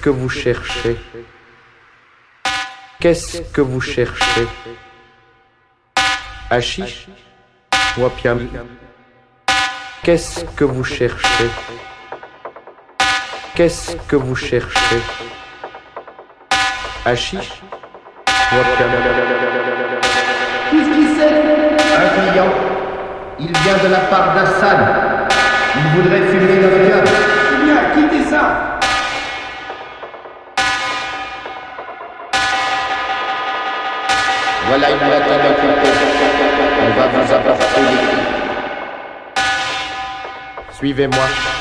Qu'est-ce que vous cherchez. Qu'est-ce que vous cherchez? Hachiche opium Qu'est-ce que vous cherchez? Qu'est-ce que vous cherchez? Hachiche opium Qu'est-ce qui c'est Un client. Il vient de la part d'Hassan. Il voudrait fumer. Eh Suivez-moi.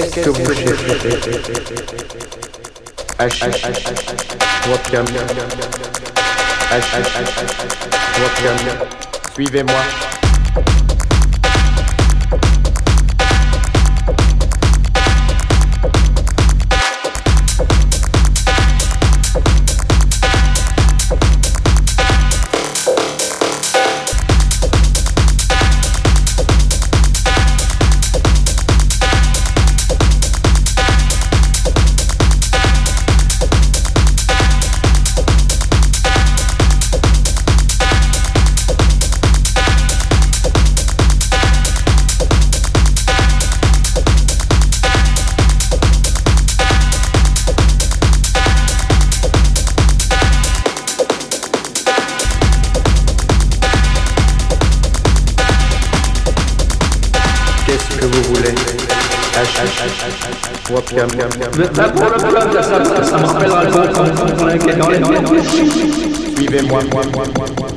Qu'est-ce que vous cherchez Hachiche Opium Hachiche Suivez-moi. webcam. Suivez-moi.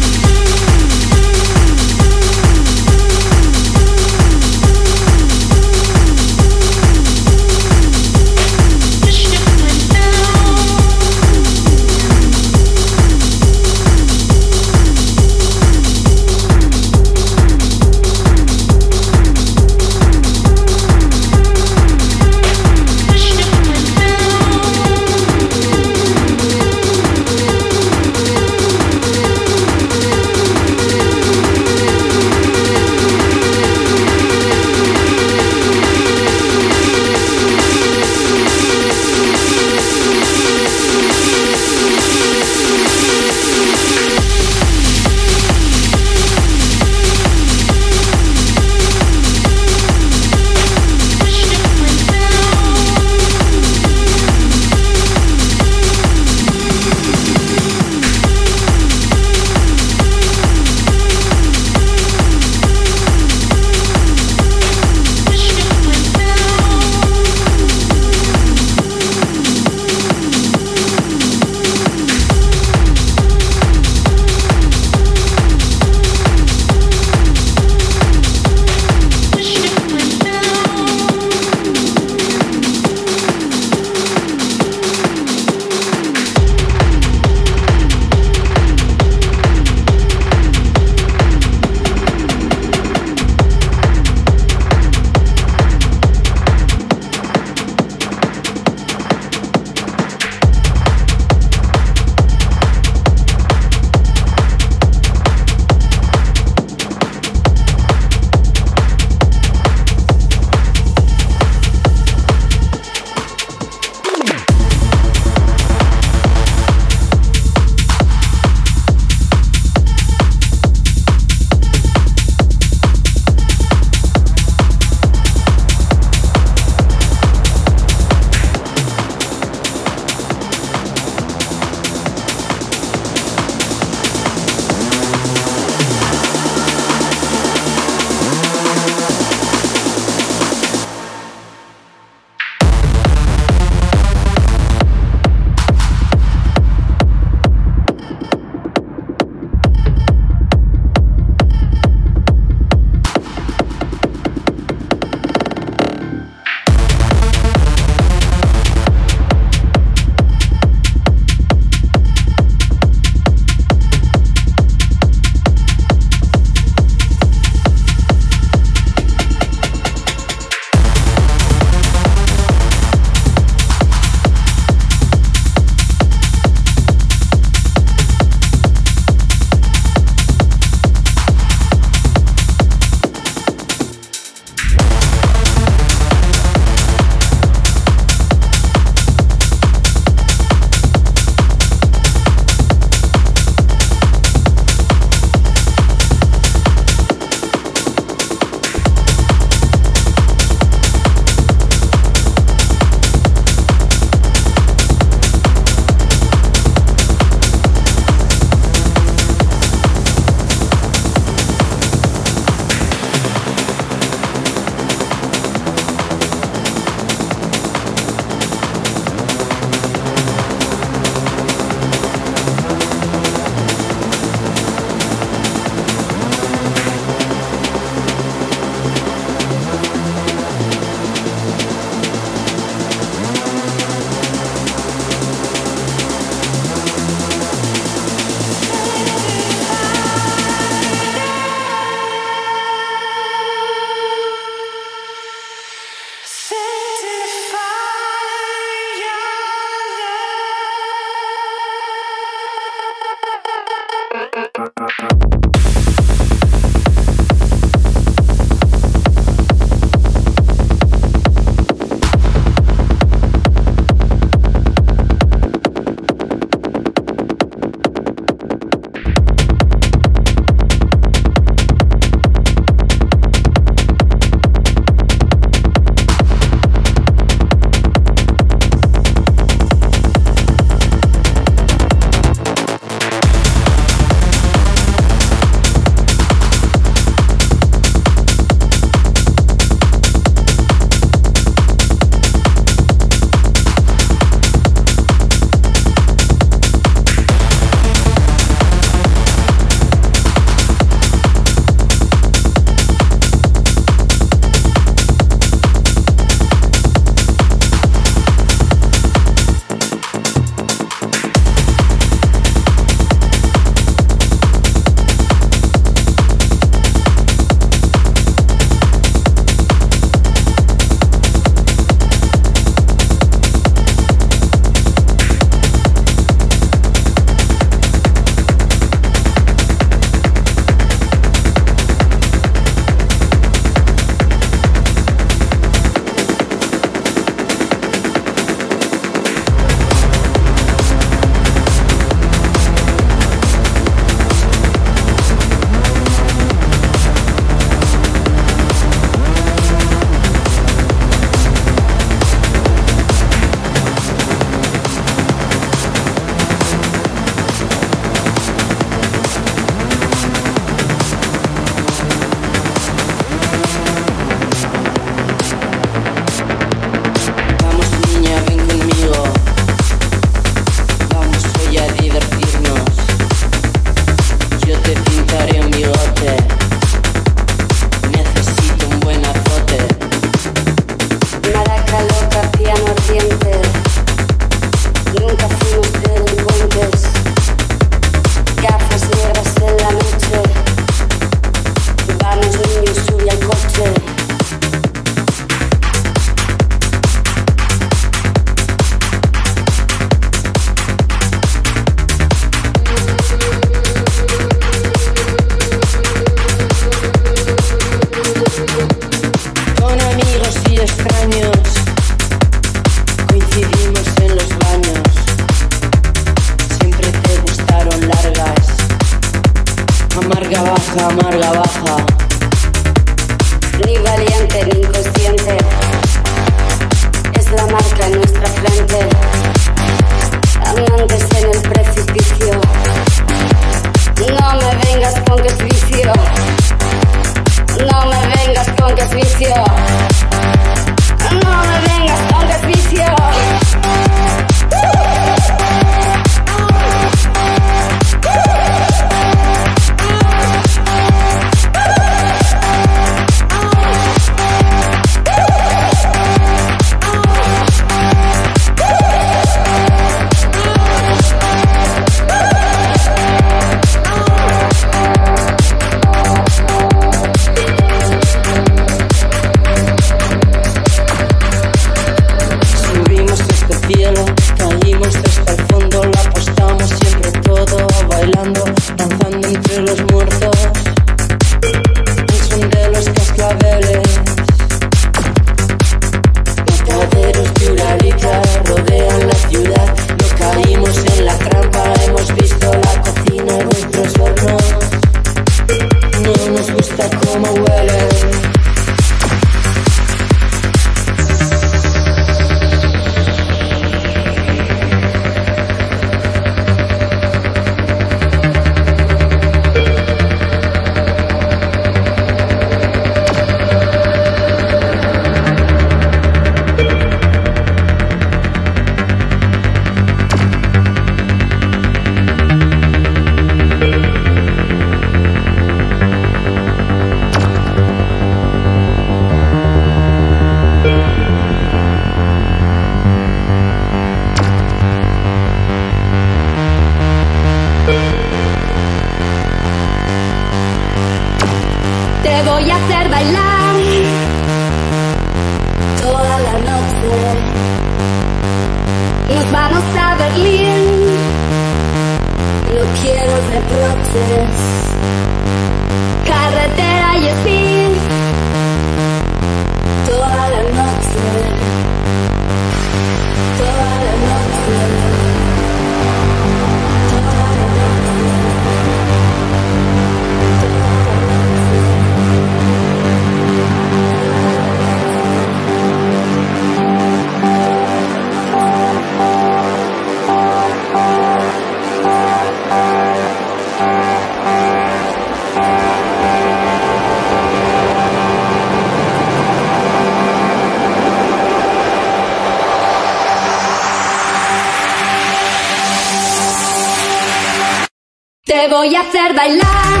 Voy a hacer bailar.